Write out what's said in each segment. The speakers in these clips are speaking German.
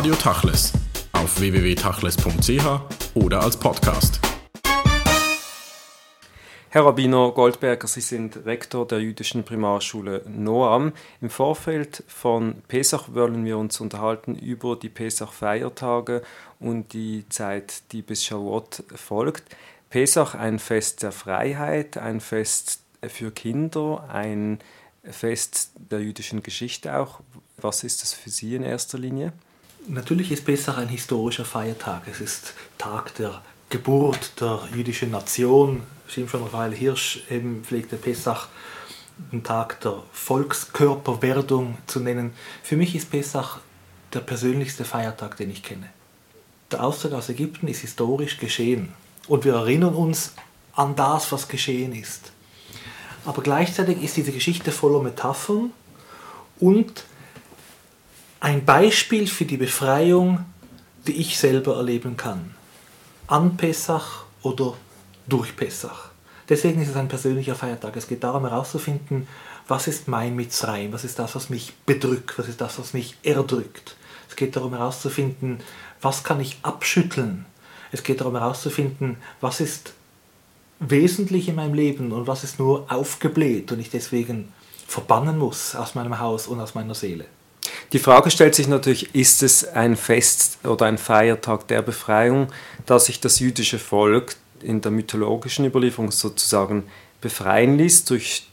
Radio Tachles auf www.tachles.ch oder als Podcast. Herr Rabbiner Goldberger, Sie sind Rektor der jüdischen Primarschule Noam. Im Vorfeld von Pesach wollen wir uns unterhalten über die Pesach-Feiertage und die Zeit, die bis Shavuot folgt. Pesach ein Fest der Freiheit, ein Fest für Kinder, ein Fest der jüdischen Geschichte auch. Was ist das für Sie in erster Linie? Natürlich ist Pesach ein historischer Feiertag. Es ist Tag der Geburt der jüdischen Nation. Schimschon Raphael Hirsch eben pflegte Pesach den Tag der Volkskörperwerdung zu nennen. Für mich ist Pesach der persönlichste Feiertag, den ich kenne. Der Auszug aus Ägypten ist historisch geschehen und wir erinnern uns an das, was geschehen ist. Aber gleichzeitig ist diese Geschichte voller Metaphern und ein Beispiel für die Befreiung, die ich selber erleben kann. An Pessach oder durch Pessach. Deswegen ist es ein persönlicher Feiertag. Es geht darum herauszufinden, was ist mein Mitzrayim, was ist das, was mich bedrückt, was ist das, was mich erdrückt. Es geht darum herauszufinden, was kann ich abschütteln. Es geht darum herauszufinden, was ist wesentlich in meinem Leben und was ist nur aufgebläht und ich deswegen verbannen muss aus meinem Haus und aus meiner Seele. Die Frage stellt sich natürlich, ist es ein Fest oder ein Feiertag der Befreiung, dass sich das jüdische Volk in der mythologischen Überlieferung sozusagen befreien ließ durch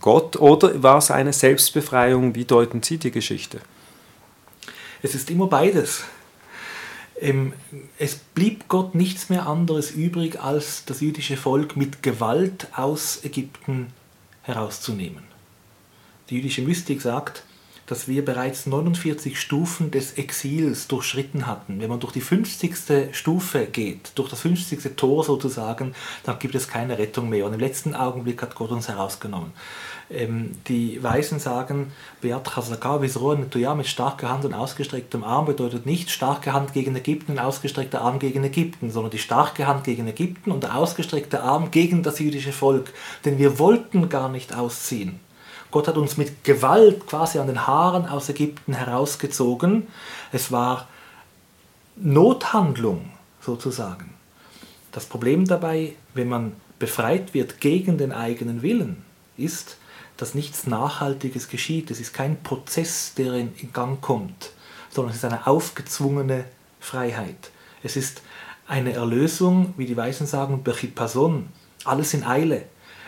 Gott oder war es eine Selbstbefreiung? Wie deuten Sie die Geschichte? Es ist immer beides. Ähm, es blieb Gott nichts mehr anderes übrig, als das jüdische Volk mit Gewalt aus Ägypten herauszunehmen. Die jüdische Mystik sagt, dass wir bereits 49 Stufen des Exils durchschritten hatten. Wenn man durch die 50. Stufe geht, durch das 50. Tor sozusagen, dann gibt es keine Rettung mehr. Und im letzten Augenblick hat Gott uns herausgenommen. Ähm, die Weisen sagen, Beat mit starker Hand und ausgestrecktem Arm bedeutet nicht starke Hand gegen Ägypten und ausgestreckter Arm gegen Ägypten, sondern die starke Hand gegen Ägypten und der ausgestreckte Arm gegen das jüdische Volk. Denn wir wollten gar nicht ausziehen. Gott hat uns mit Gewalt quasi an den Haaren aus Ägypten herausgezogen. Es war Nothandlung sozusagen. Das Problem dabei, wenn man befreit wird gegen den eigenen Willen, ist, dass nichts Nachhaltiges geschieht. Es ist kein Prozess, der in Gang kommt, sondern es ist eine aufgezwungene Freiheit. Es ist eine Erlösung, wie die Weisen sagen, Person, alles in Eile.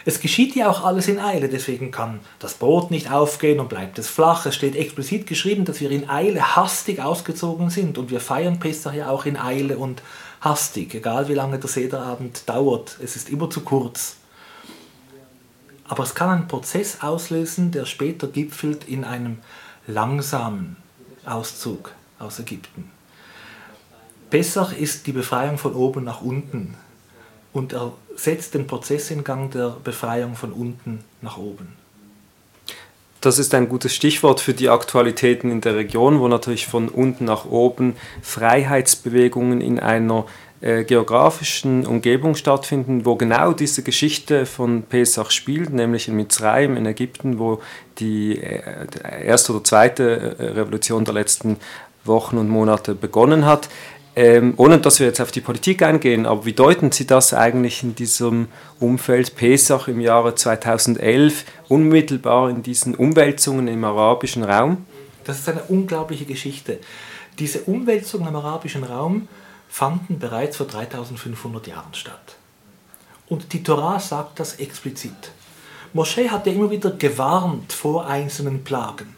Es geschieht ja auch alles in Eile, deswegen kann das Brot nicht aufgehen und bleibt es flach. Es steht explizit geschrieben, dass wir in Eile hastig ausgezogen sind und wir feiern Pessach ja auch in Eile und hastig, egal wie lange der Sederabend dauert. Es ist immer zu kurz. Aber es kann einen Prozess auslösen, der später gipfelt in einem langsamen Auszug aus Ägypten. Pessach ist die Befreiung von oben nach unten und er setzt den Prozess in Gang der Befreiung von unten nach oben. Das ist ein gutes Stichwort für die Aktualitäten in der Region, wo natürlich von unten nach oben Freiheitsbewegungen in einer äh, geografischen Umgebung stattfinden, wo genau diese Geschichte von Pesach spielt, nämlich in Mitzrayim in Ägypten, wo die äh, erste oder zweite äh, Revolution der letzten Wochen und Monate begonnen hat. Ähm, ohne dass wir jetzt auf die Politik eingehen, aber wie deuten Sie das eigentlich in diesem Umfeld Pesach im Jahre 2011, unmittelbar in diesen Umwälzungen im arabischen Raum? Das ist eine unglaubliche Geschichte. Diese Umwälzungen im arabischen Raum fanden bereits vor 3500 Jahren statt. Und die Torah sagt das explizit. Moschee hatte immer wieder gewarnt vor einzelnen Plagen.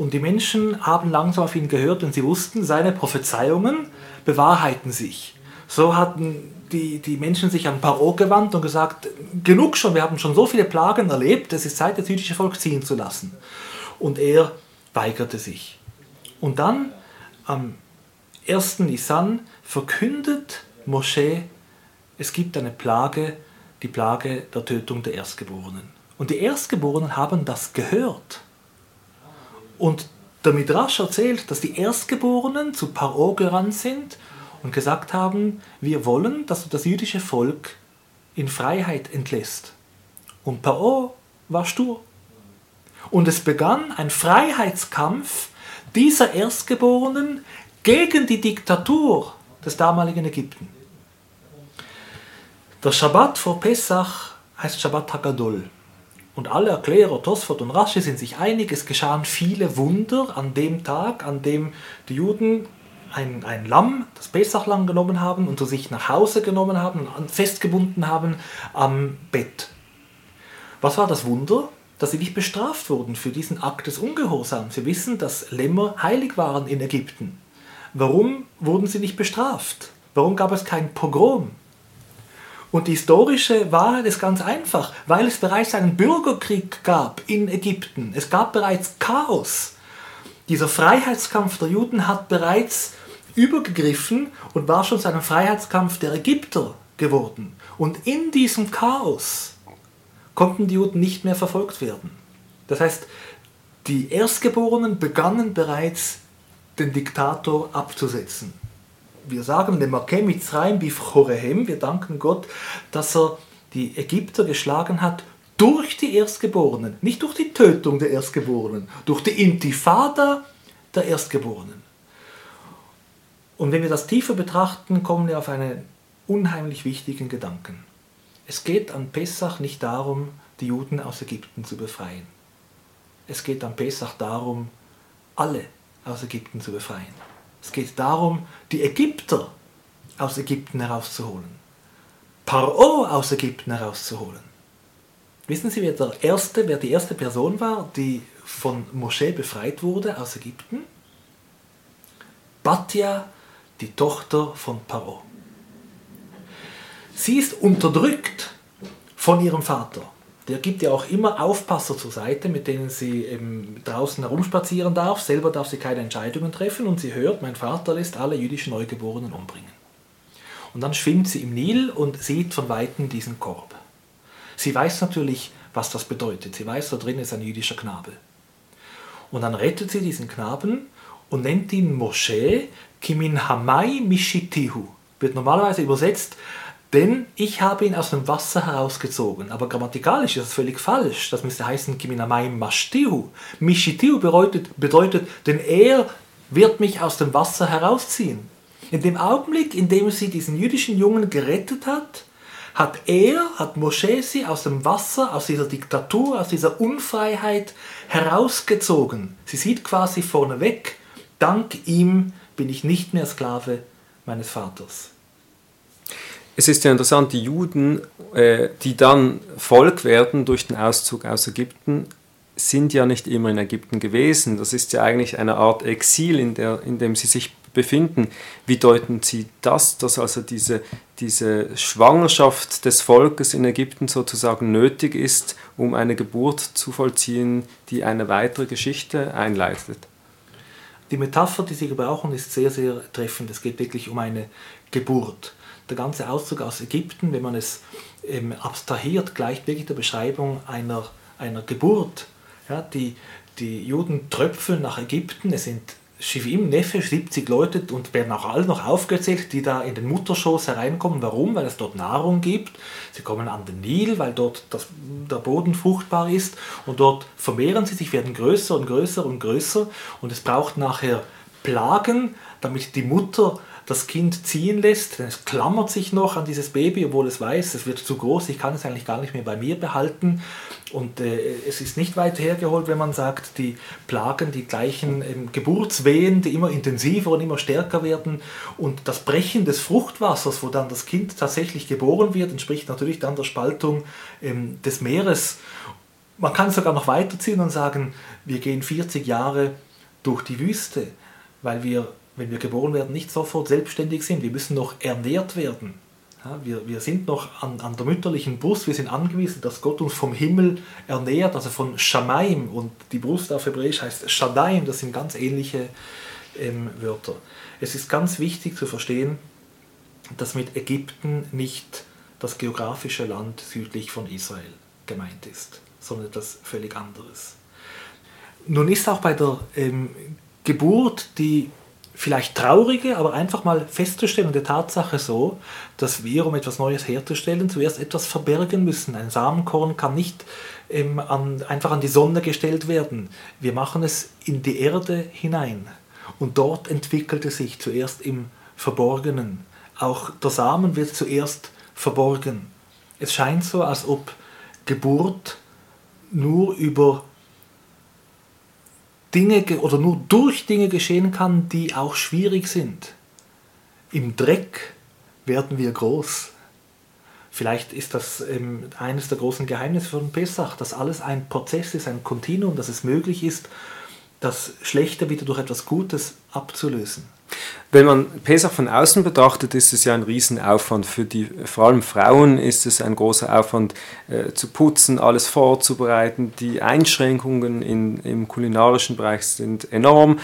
Und die Menschen haben langsam auf ihn gehört und sie wussten, seine Prophezeiungen bewahrheiten sich. So hatten die, die Menschen sich an Paro gewandt und gesagt, genug schon, wir haben schon so viele Plagen erlebt, es ist Zeit, das jüdische Volk ziehen zu lassen. Und er weigerte sich. Und dann am 1. Nisan verkündet Moschee, es gibt eine Plage, die Plage der Tötung der Erstgeborenen. Und die Erstgeborenen haben das gehört. Und der Midrash erzählt, dass die Erstgeborenen zu Paro gerannt sind und gesagt haben, wir wollen, dass du das jüdische Volk in Freiheit entlässt. Und Paro war stur. Und es begann ein Freiheitskampf, dieser Erstgeborenen gegen die Diktatur des damaligen Ägypten. Der Schabbat vor Pessach heißt Shabbat Hagadol. Und alle Erklärer, Tosfot und Rashi sind sich einig, es geschahen viele Wunder an dem Tag, an dem die Juden ein, ein Lamm, das Pesachlamm genommen haben und zu sich nach Hause genommen haben und festgebunden haben am Bett. Was war das Wunder? Dass sie nicht bestraft wurden für diesen Akt des Ungehorsams. Wir wissen, dass Lämmer heilig waren in Ägypten. Warum wurden sie nicht bestraft? Warum gab es kein Pogrom? Und die historische Wahrheit ist ganz einfach, weil es bereits einen Bürgerkrieg gab in Ägypten. Es gab bereits Chaos. Dieser Freiheitskampf der Juden hat bereits übergegriffen und war schon zu einem Freiheitskampf der Ägypter geworden. Und in diesem Chaos konnten die Juden nicht mehr verfolgt werden. Das heißt, die Erstgeborenen begannen bereits den Diktator abzusetzen wir sagen wir danken Gott, dass er die Ägypter geschlagen hat durch die Erstgeborenen, nicht durch die Tötung der Erstgeborenen, durch die Intifada der Erstgeborenen. Und wenn wir das tiefer betrachten, kommen wir auf einen unheimlich wichtigen Gedanken. Es geht an Pessach nicht darum, die Juden aus Ägypten zu befreien. Es geht an Pessach darum, alle aus Ägypten zu befreien. Es geht darum, die Ägypter aus Ägypten herauszuholen. Paro aus Ägypten herauszuholen. Wissen Sie, wer, der erste, wer die erste Person war, die von Moschee befreit wurde aus Ägypten? Batja, die Tochter von Paro. Sie ist unterdrückt von ihrem Vater der gibt ja auch immer Aufpasser zur Seite, mit denen sie eben draußen herumspazieren darf. Selber darf sie keine Entscheidungen treffen und sie hört, mein Vater lässt alle jüdischen Neugeborenen umbringen. Und dann schwimmt sie im Nil und sieht von weitem diesen Korb. Sie weiß natürlich, was das bedeutet. Sie weiß, da drin ist ein jüdischer Knabe. Und dann rettet sie diesen Knaben und nennt ihn Moshe Kimin Hamai Mishitihu. Wird normalerweise übersetzt denn ich habe ihn aus dem Wasser herausgezogen. Aber grammatikalisch ist das völlig falsch. Das müsste heißen Kiminamaim Mashtihu. Mishitihu bedeutet, bedeutet, denn er wird mich aus dem Wasser herausziehen. In dem Augenblick, in dem sie diesen jüdischen Jungen gerettet hat, hat er, hat Moshe sie aus dem Wasser, aus dieser Diktatur, aus dieser Unfreiheit herausgezogen. Sie sieht quasi vorneweg, dank ihm bin ich nicht mehr Sklave meines Vaters es ist ja interessant, die Juden, äh, die dann Volk werden durch den Auszug aus Ägypten, sind ja nicht immer in Ägypten gewesen. Das ist ja eigentlich eine Art Exil, in, der, in dem sie sich befinden. Wie deuten Sie das, dass also diese, diese Schwangerschaft des Volkes in Ägypten sozusagen nötig ist, um eine Geburt zu vollziehen, die eine weitere Geschichte einleitet? Die Metapher, die Sie gebrauchen, ist sehr, sehr treffend. Es geht wirklich um eine Geburt der ganze Auszug aus Ägypten, wenn man es ähm, abstrahiert, gleicht wirklich der Beschreibung einer, einer Geburt. Ja, die, die Juden tröpfeln nach Ägypten, es sind Shivim, Nefesh, 70 Leute und werden auch alle noch aufgezählt, die da in den Mutterschoß hereinkommen. Warum? Weil es dort Nahrung gibt. Sie kommen an den Nil, weil dort das, der Boden fruchtbar ist und dort vermehren sie sich, werden größer und größer und größer und es braucht nachher Plagen, damit die Mutter das Kind ziehen lässt, denn es klammert sich noch an dieses Baby, obwohl es weiß, es wird zu groß, ich kann es eigentlich gar nicht mehr bei mir behalten. Und äh, es ist nicht weit hergeholt, wenn man sagt, die Plagen, die gleichen ähm, Geburtswehen, die immer intensiver und immer stärker werden. Und das Brechen des Fruchtwassers, wo dann das Kind tatsächlich geboren wird, entspricht natürlich dann der Spaltung ähm, des Meeres. Man kann sogar noch weiterziehen und sagen, wir gehen 40 Jahre durch die Wüste, weil wir wenn wir geboren werden, nicht sofort selbstständig sind. Wir müssen noch ernährt werden. Ja, wir, wir sind noch an, an der mütterlichen Brust, wir sind angewiesen, dass Gott uns vom Himmel ernährt, also von Shamaim und die Brust auf Hebräisch heißt Shadaim, das sind ganz ähnliche ähm, Wörter. Es ist ganz wichtig zu verstehen, dass mit Ägypten nicht das geografische Land südlich von Israel gemeint ist, sondern etwas völlig anderes. Nun ist auch bei der ähm, Geburt, die vielleicht traurige, aber einfach mal festzustellende Tatsache so, dass wir, um etwas Neues herzustellen, zuerst etwas verbergen müssen. Ein Samenkorn kann nicht ähm, an, einfach an die Sonne gestellt werden. Wir machen es in die Erde hinein. Und dort entwickelt es sich zuerst im Verborgenen. Auch der Samen wird zuerst verborgen. Es scheint so, als ob Geburt nur über Dinge oder nur durch Dinge geschehen kann, die auch schwierig sind. Im Dreck werden wir groß. Vielleicht ist das ähm, eines der großen Geheimnisse von Pesach, dass alles ein Prozess ist, ein Kontinuum, dass es möglich ist, das Schlechte wieder durch etwas Gutes abzulösen. Wenn man Pesach von außen betrachtet, ist es ja ein Riesenaufwand. Für die, vor allem Frauen ist es ein großer Aufwand äh, zu putzen, alles vorzubereiten. Die Einschränkungen in, im kulinarischen Bereich sind enorm.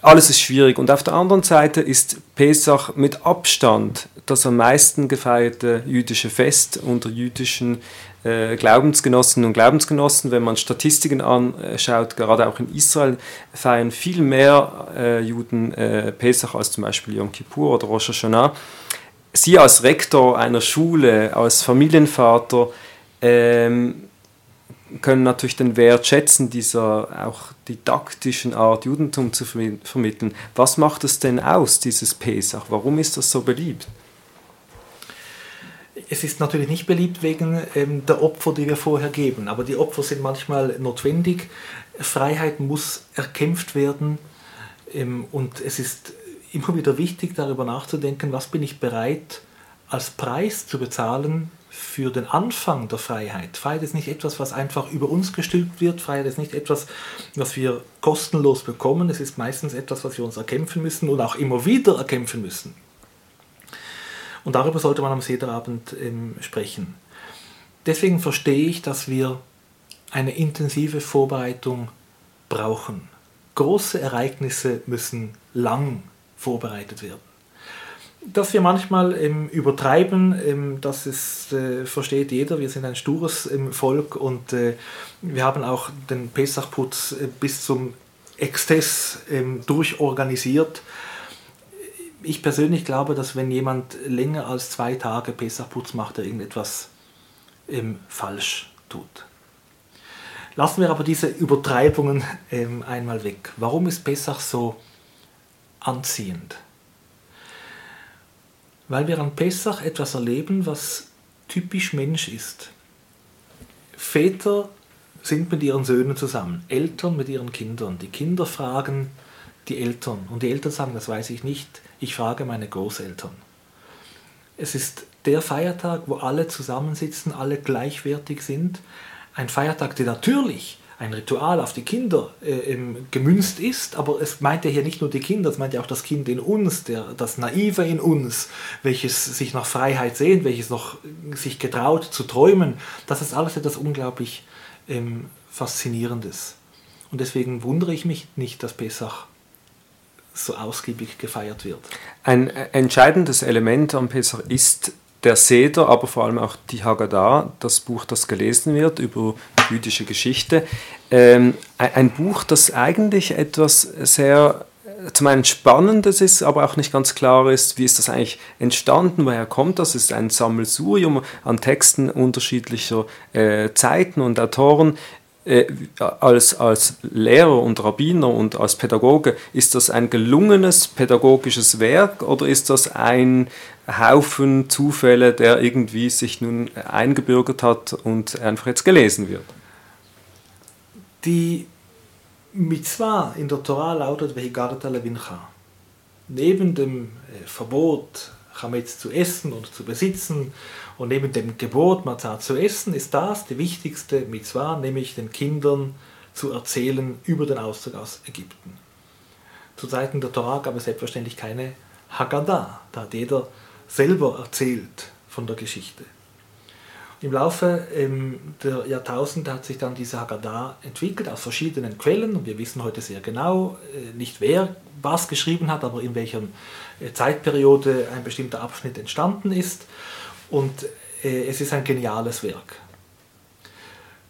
Alles ist schwierig. Und auf der anderen Seite ist Pesach mit Abstand das am meisten gefeierte jüdische Fest unter jüdischen Glaubensgenossinnen und Glaubensgenossen, wenn man Statistiken anschaut, gerade auch in Israel feiern viel mehr äh, Juden äh, Pesach als zum Beispiel Yom Kippur oder Rosh Hashanah. Sie als Rektor einer Schule, als Familienvater, ähm, können natürlich den Wert schätzen, dieser auch didaktischen Art, Judentum zu vermitteln. Was macht es denn aus, dieses Pesach? Warum ist das so beliebt? Es ist natürlich nicht beliebt wegen ähm, der Opfer, die wir vorher geben, aber die Opfer sind manchmal notwendig. Freiheit muss erkämpft werden ähm, und es ist immer wieder wichtig, darüber nachzudenken, was bin ich bereit als Preis zu bezahlen für den Anfang der Freiheit. Freiheit ist nicht etwas, was einfach über uns gestülpt wird. Freiheit ist nicht etwas, was wir kostenlos bekommen. Es ist meistens etwas, was wir uns erkämpfen müssen und auch immer wieder erkämpfen müssen. Und darüber sollte man am Sederabend ähm, sprechen. Deswegen verstehe ich, dass wir eine intensive Vorbereitung brauchen. Große Ereignisse müssen lang vorbereitet werden. Dass wir manchmal ähm, übertreiben, ähm, das ist, äh, versteht jeder. Wir sind ein stures ähm, Volk und äh, wir haben auch den Pessachputz äh, bis zum Exzess ähm, durchorganisiert ich persönlich glaube, dass wenn jemand länger als zwei Tage Pessachputz macht, er irgendetwas ähm, falsch tut. Lassen wir aber diese Übertreibungen ähm, einmal weg. Warum ist Pessach so anziehend? Weil wir an Pessach etwas erleben, was typisch Mensch ist. Väter sind mit ihren Söhnen zusammen, Eltern mit ihren Kindern. Die Kinder fragen die Eltern und die Eltern sagen, das weiß ich nicht, ich frage meine Großeltern. Es ist der Feiertag, wo alle zusammensitzen, alle gleichwertig sind. Ein Feiertag, der natürlich ein Ritual auf die Kinder äh, gemünzt ist, aber es meint ja hier nicht nur die Kinder, es meint ja auch das Kind in uns, der, das Naive in uns, welches sich nach Freiheit sehnt, welches noch sich getraut zu träumen. Das ist alles etwas unglaublich ähm, Faszinierendes. Und deswegen wundere ich mich nicht, dass Pesach so ausgiebig gefeiert wird. Ein entscheidendes Element am Pesach ist der Seder, aber vor allem auch die Haggadah, das Buch, das gelesen wird über jüdische Geschichte. Ähm, ein Buch, das eigentlich etwas sehr zum einen Spannendes ist, aber auch nicht ganz klar ist, wie ist das eigentlich entstanden, woher kommt das? Es ist ein Sammelsurium an Texten unterschiedlicher äh, Zeiten und Autoren. Äh, als, als Lehrer und Rabbiner und als Pädagoge, ist das ein gelungenes pädagogisches Werk oder ist das ein Haufen Zufälle, der irgendwie sich nun eingebürgert hat und einfach jetzt gelesen wird? Die Mitzvah in der Torah lautet Vehigarta Levincha. Neben dem äh, Verbot, Chametz zu essen und zu besitzen, und neben dem Gebot, Matzah zu essen, ist das die wichtigste Mitzvah, nämlich den Kindern zu erzählen über den Auszug aus Ägypten. Zu Zeiten der Torah gab es selbstverständlich keine Haggadah, da hat jeder selber erzählt von der Geschichte. Im Laufe ähm, der Jahrtausende hat sich dann diese Haggadah entwickelt aus verschiedenen Quellen und wir wissen heute sehr genau, äh, nicht wer was geschrieben hat, aber in welcher äh, Zeitperiode ein bestimmter Abschnitt entstanden ist. Und äh, es ist ein geniales Werk.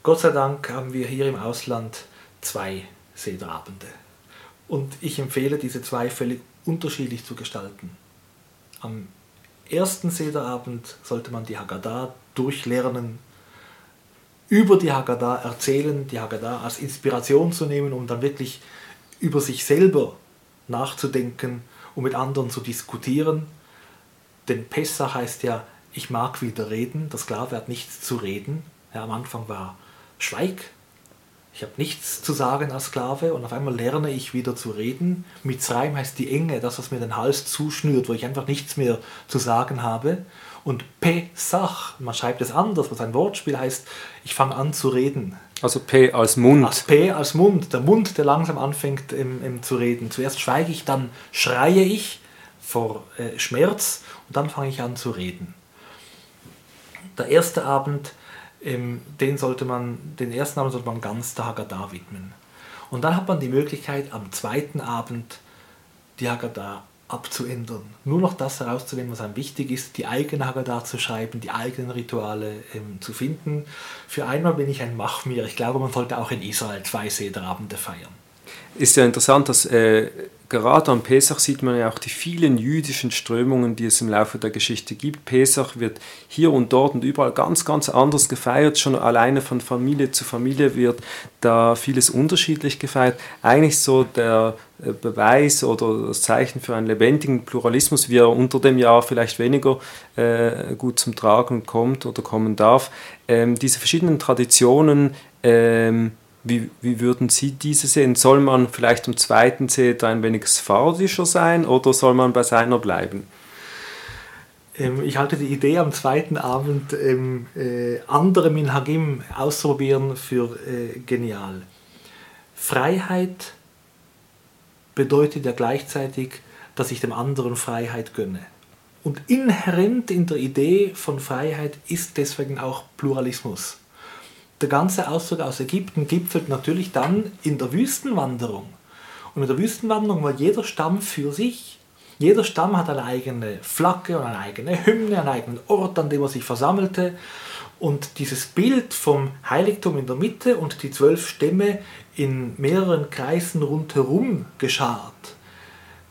Gott sei Dank haben wir hier im Ausland zwei Sederabende. Und ich empfehle, diese zwei völlig unterschiedlich zu gestalten. Am ersten Sederabend sollte man die Haggadah durchlernen, über die Haggadah erzählen, die Haggadah als Inspiration zu nehmen, um dann wirklich über sich selber nachzudenken und mit anderen zu diskutieren. Denn Pessach heißt ja, ich mag wieder reden, der Sklave hat nichts zu reden. Ja, am Anfang war Schweig, ich habe nichts zu sagen als Sklave und auf einmal lerne ich wieder zu reden. Mitzrayim heißt die Enge, das, was mir den Hals zuschnürt, wo ich einfach nichts mehr zu sagen habe. Und Pesach, man schreibt es anders, was ein Wortspiel heißt, ich fange an zu reden. Also P als Mund. Als P als Mund, der Mund, der langsam anfängt im, im zu reden. Zuerst schweige ich, dann schreie ich vor äh, Schmerz und dann fange ich an zu reden. Der erste Abend, ähm, den, sollte man, den ersten Abend sollte man ganz der Haggadah widmen. Und dann hat man die Möglichkeit, am zweiten Abend die Haggadah abzuändern. Nur noch das herauszunehmen, was einem wichtig ist, die eigene Haggadah zu schreiben, die eigenen Rituale ähm, zu finden. Für einmal bin ich ein Machmir. Ich glaube, man sollte auch in Israel zwei Sederabende feiern. Ist ja interessant, dass äh, gerade am Pesach sieht man ja auch die vielen jüdischen Strömungen, die es im Laufe der Geschichte gibt. Pesach wird hier und dort und überall ganz, ganz anders gefeiert. Schon alleine von Familie zu Familie wird da vieles unterschiedlich gefeiert. Eigentlich so der äh, Beweis oder das Zeichen für einen lebendigen Pluralismus, wie er unter dem Jahr vielleicht weniger äh, gut zum Tragen kommt oder kommen darf. Ähm, diese verschiedenen Traditionen ähm, wie, wie würden Sie diese sehen? Soll man vielleicht am zweiten Seder ein wenig sphardischer sein oder soll man bei seiner bleiben? Ähm, ich halte die Idee, am zweiten Abend ähm, äh, andere Minhagim auszuprobieren für äh, genial. Freiheit bedeutet ja gleichzeitig, dass ich dem anderen Freiheit gönne. Und inhärent in der Idee von Freiheit ist deswegen auch Pluralismus der ganze Auszug aus Ägypten gipfelt natürlich dann in der Wüstenwanderung. Und in der Wüstenwanderung war jeder Stamm für sich. Jeder Stamm hat eine eigene Flagge und eine eigene Hymne, einen eigenen Ort, an dem er sich versammelte. Und dieses Bild vom Heiligtum in der Mitte und die zwölf Stämme in mehreren Kreisen rundherum geschart,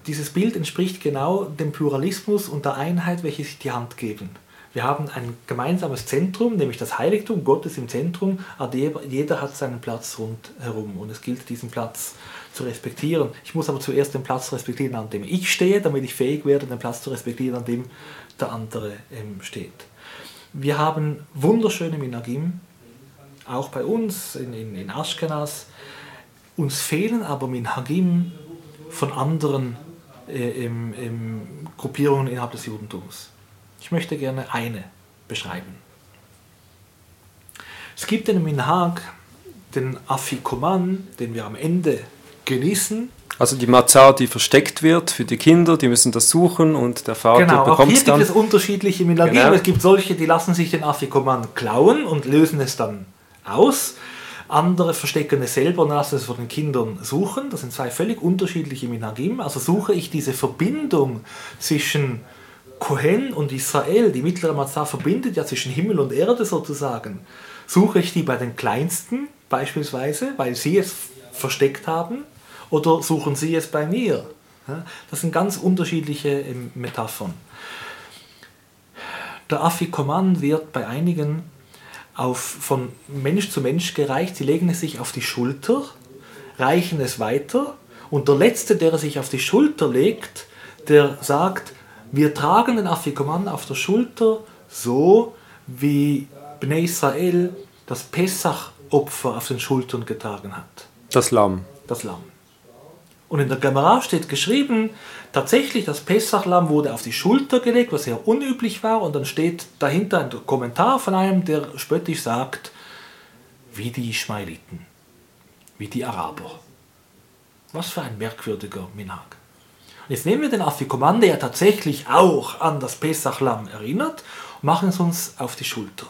dieses Bild entspricht genau dem Pluralismus und der Einheit, welche sich die Hand geben. Wir haben ein gemeinsames Zentrum, nämlich das Heiligtum, Gott ist im Zentrum, aber jeder hat seinen Platz rundherum und es gilt, diesen Platz zu respektieren. Ich muss aber zuerst den Platz respektieren, an dem ich stehe, damit ich fähig werde, den Platz zu respektieren, an dem der andere ähm, steht. Wir haben wunderschöne Minagim, auch bei uns in, in, in Ashkenaz. Uns fehlen aber Minhagim von anderen äh, im, im Gruppierungen innerhalb des Judentums. Ich möchte gerne eine beschreiben. Es gibt den Minhag, den Afikoman, den wir am Ende genießen. Also die Matzah, die versteckt wird für die Kinder, die müssen das suchen und der Vater genau, bekommt es dann. Genau, hier gibt es unterschiedliche Minhagim. Genau. Es gibt solche, die lassen sich den Afikoman klauen und lösen es dann aus. Andere verstecken es selber und lassen es von den Kindern suchen. Das sind zwei völlig unterschiedliche Minhagim. Also suche ich diese Verbindung zwischen Kohen und Israel, die mittlere Matzah verbindet ja zwischen Himmel und Erde sozusagen, suche ich die bei den Kleinsten beispielsweise, weil sie es versteckt haben, oder suchen sie es bei mir? Das sind ganz unterschiedliche ähm, Metaphern. Der Afikoman wird bei einigen auf, von Mensch zu Mensch gereicht. Sie legen es sich auf die Schulter, reichen es weiter und der Letzte, der es sich auf die Schulter legt, der sagt, wir tragen den Afikoman auf der Schulter, so wie Bnei Israel das Pessach-Opfer auf den Schultern getragen hat. Das Lamm. Das Lamm. Und in der Gemara steht geschrieben, tatsächlich das Pessachlamm wurde auf die Schulter gelegt, was sehr unüblich war, und dann steht dahinter ein Kommentar von einem, der spöttisch sagt, wie die Ismailiten, wie die Araber. Was für ein merkwürdiger Minhag. Jetzt nehmen wir den Afikoman, der ja tatsächlich auch an das Pesachlamm erinnert, und machen es uns auf die Schulter.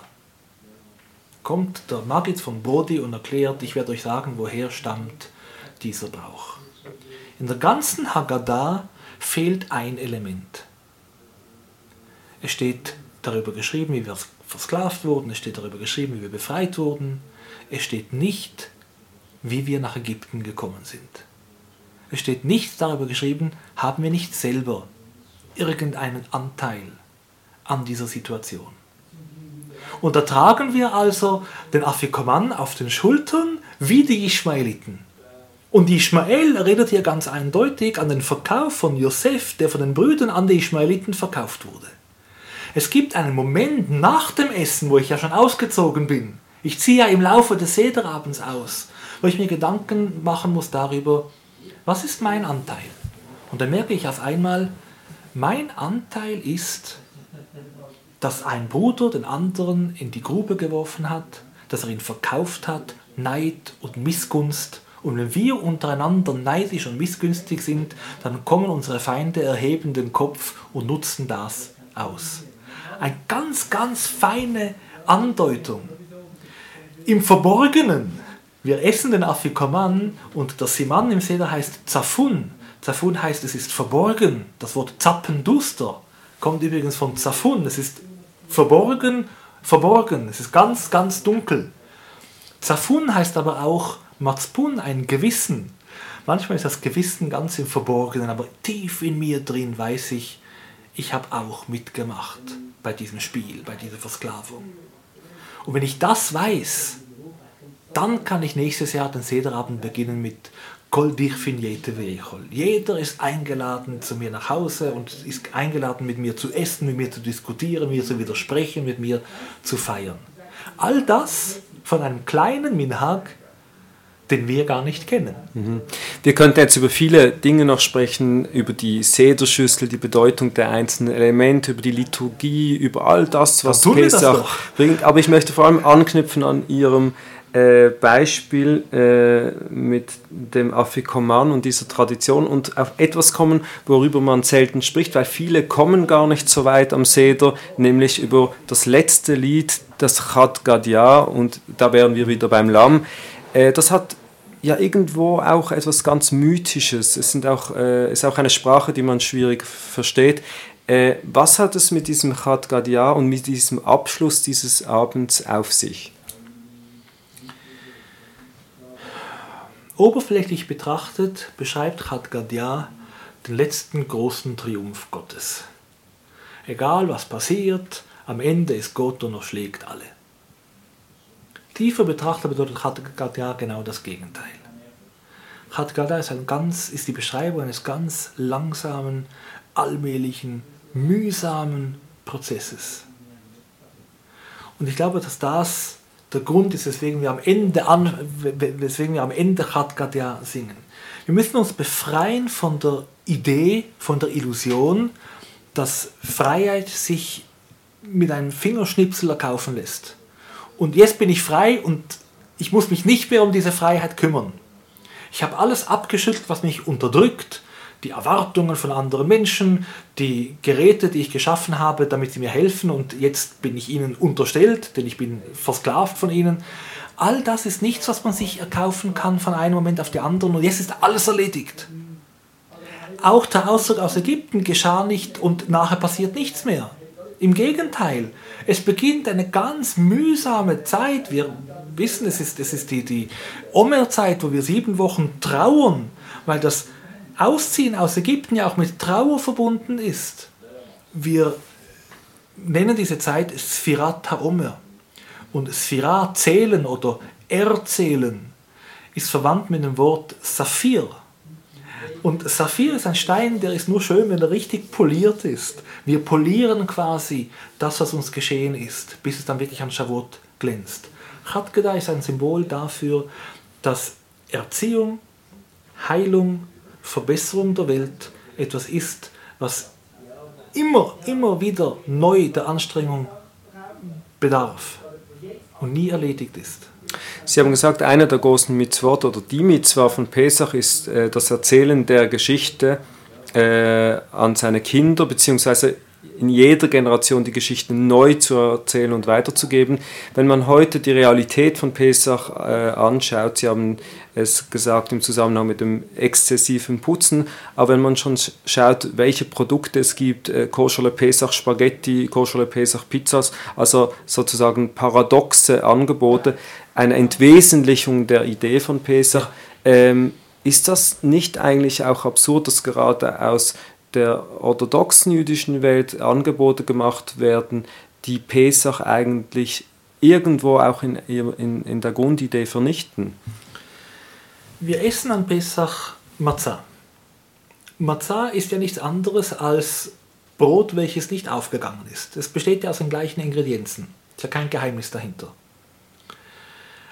Kommt der Magid von Bodi und erklärt, ich werde euch sagen, woher stammt dieser Brauch. In der ganzen Haggadah fehlt ein Element. Es steht darüber geschrieben, wie wir versklavt wurden, es steht darüber geschrieben, wie wir befreit wurden, es steht nicht, wie wir nach Ägypten gekommen sind. Es steht nichts darüber geschrieben, haben wir nicht selber irgendeinen Anteil an dieser Situation. Und da tragen wir also den Afikoman auf den Schultern wie die Ismaeliten. Und Ismael erinnert hier ganz eindeutig an den Verkauf von Josef, der von den Brüdern an die Ismaeliten verkauft wurde. Es gibt einen Moment nach dem Essen, wo ich ja schon ausgezogen bin. Ich ziehe ja im Laufe des Sederabends aus, wo ich mir Gedanken machen muss darüber, was ist mein Anteil? Und dann merke ich auf einmal, mein Anteil ist, dass ein Bruder den anderen in die Grube geworfen hat, dass er ihn verkauft hat, Neid und Missgunst. Und wenn wir untereinander neidisch und missgünstig sind, dann kommen unsere Feinde, erheben den Kopf und nutzen das aus. Eine ganz, ganz feine Andeutung. Im Verborgenen, wir essen den Afikoman und das Siman im Seder heißt Zafun. Zafun heißt, es ist verborgen. Das Wort Zappenduster kommt übrigens von Zafun. Es ist verborgen, verborgen. Es ist ganz, ganz dunkel. Zafun heißt aber auch Mazpun, ein Gewissen. Manchmal ist das Gewissen ganz im Verborgenen, aber tief in mir drin weiß ich, ich habe auch mitgemacht bei diesem Spiel, bei dieser Versklavung. Und wenn ich das weiß, dann kann ich nächstes Jahr den Sederabend beginnen mit Kol dich vechol. Jeder ist eingeladen zu mir nach Hause und ist eingeladen, mit mir zu essen, mit mir zu diskutieren, mir zu widersprechen, mit mir zu feiern. All das von einem kleinen Minhag, den wir gar nicht kennen. Mhm. Wir könnten jetzt über viele Dinge noch sprechen, über die Sederschüssel, die Bedeutung der einzelnen Elemente, über die Liturgie, über all das, was Pesach bringt. Aber ich möchte vor allem anknüpfen an Ihrem äh, Beispiel äh, mit dem Afikoman und dieser Tradition und auf etwas kommen, worüber man selten spricht, weil viele kommen gar nicht so weit am Seder, nämlich über das letzte Lied, das Chat Gadia, und da wären wir wieder beim Lamm. Äh, das hat ja irgendwo auch etwas ganz Mythisches. Es sind auch, äh, ist auch eine Sprache, die man schwierig versteht. Äh, was hat es mit diesem Chat Gadia und mit diesem Abschluss dieses Abends auf sich? Oberflächlich betrachtet beschreibt Chat Gadia den letzten großen Triumph Gottes. Egal was passiert, am Ende ist Gott und erschlägt alle. Tiefer betrachtet bedeutet Chat Gadia genau das Gegenteil. Chat Gadia ist, ein ganz, ist die Beschreibung eines ganz langsamen, allmählichen, mühsamen Prozesses. Und ich glaube, dass das der Grund ist, weswegen wir am Ende, an, weswegen wir am Ende Chat Gadia singen. Wir müssen uns befreien von der Idee, von der Illusion, dass Freiheit sich mit einem Fingerschnipsel erkaufen lässt. Und jetzt bin ich frei und ich muss mich nicht mehr um diese Freiheit kümmern. Ich habe alles abgeschüttelt, was mich unterdrückt, die Erwartungen von anderen Menschen, die Geräte, die ich geschaffen habe, damit sie mir helfen und jetzt bin ich ihnen unterstellt, denn ich bin versklavt von ihnen. All das ist nichts, was man sich erkaufen kann von einem Moment auf den anderen und jetzt ist alles erledigt. Auch der Auszug aus Ägypten geschah nicht und nachher passiert nichts mehr. Im Gegenteil, es beginnt eine ganz mühsame Zeit. Wir wissen, es ist, es ist die, die Omer-Zeit, wo wir sieben Wochen trauern, weil das Ausziehen aus Ägypten ja auch mit Trauer verbunden ist. Wir nennen diese Zeit Sphirat HaOmer. Und Sphirat, zählen oder erzählen, ist verwandt mit dem Wort Saphir. Und Saphir ist ein Stein, der ist nur schön, wenn er richtig poliert ist. Wir polieren quasi das, was uns geschehen ist, bis es dann wirklich an Shavuot glänzt. Chatgeda ist ein Symbol dafür, dass Erziehung, Heilung, Verbesserung der Welt etwas ist, was immer, immer wieder neu der Anstrengung bedarf und nie erledigt ist. Sie haben gesagt, einer der großen Mitzvot oder die Mitzvah von Pesach ist äh, das Erzählen der Geschichte äh, an seine Kinder, beziehungsweise in jeder Generation die Geschichten neu zu erzählen und weiterzugeben. Wenn man heute die Realität von Pesach äh, anschaut, Sie haben es gesagt im Zusammenhang mit dem exzessiven Putzen, aber wenn man schon schaut, welche Produkte es gibt, äh, Koschele Pesach Spaghetti, Koschele Pesach Pizzas, also sozusagen paradoxe Angebote, eine Entwesentlichung der Idee von Pesach, ähm, Ist das nicht eigentlich auch absurd, dass gerade aus der orthodoxen jüdischen Welt Angebote gemacht werden, die Pesach eigentlich irgendwo auch in, in, in der Grundidee vernichten? Wir essen an Pesach Matzah. Matzah ist ja nichts anderes als Brot, welches nicht aufgegangen ist. Es besteht ja aus den gleichen Ingredienzen. Ist ja kein Geheimnis dahinter.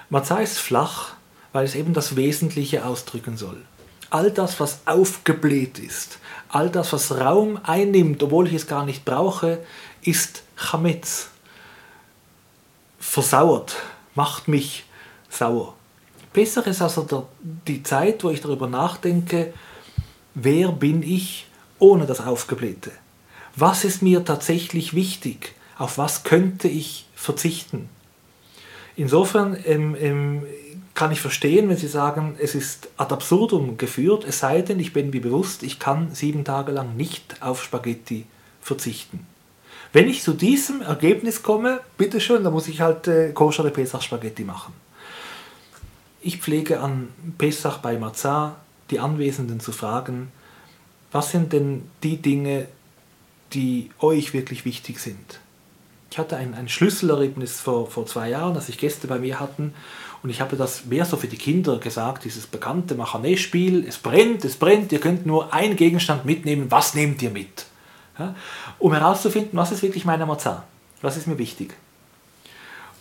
Matzah ist flach, weil es eben das Wesentliche ausdrücken soll. All das, was aufgebläht ist, all das, was Raum einnimmt, obwohl ich es gar nicht brauche, ist Chametz. Versauert, macht mich sauer. Besser ist also der, die Zeit, wo ich darüber nachdenke, wer bin ich ohne das Aufgeblähte? Was ist mir tatsächlich wichtig? Auf was könnte ich verzichten? Insofern ähm, ähm, kann ich verstehen, wenn Sie sagen, es ist ad absurdum geführt, es sei denn, ich bin mir bewusst, ich kann sieben Tage lang nicht auf Spaghetti verzichten. Wenn ich zu diesem Ergebnis komme, bitteschön, dann muss ich halt äh, koscher Pesach Spaghetti machen. Ich pflege an Pesach bei Matzah die Anwesenden zu fragen, was sind denn die Dinge, die euch wirklich wichtig sind. Ich hatte ein, ein Schlüsselerlebnis vor, vor zwei Jahren, dass ich Gäste bei mir hatten und ich habe das mehr so für die Kinder gesagt, dieses bekannte Machané-Spiel, es brennt, es brennt, ihr könnt nur einen Gegenstand mitnehmen, was nehmt ihr mit? Ja, um herauszufinden, was ist wirklich meine Mazar, was ist mir wichtig.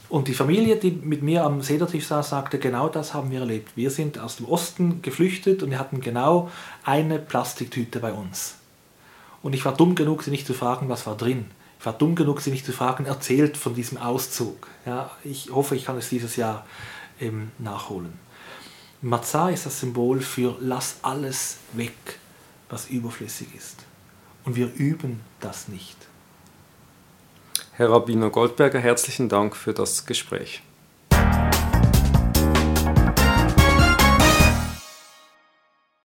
Und die Familie, die mit mir am Sedertisch saß, sagte, genau das haben wir erlebt. Wir sind aus dem Osten geflüchtet und wir hatten genau eine Plastiktüte bei uns. Und ich war dumm genug, sie nicht zu fragen, was war drin. War dumm genug, sie nicht zu fragen, erzählt von diesem Auszug. Ja, ich hoffe, ich kann es dieses Jahr ähm, nachholen. Matzah ist das Symbol für lass alles weg, was überflüssig ist. Und wir üben das nicht. Herr Rabbiner Goldberger, herzlichen Dank für das Gespräch.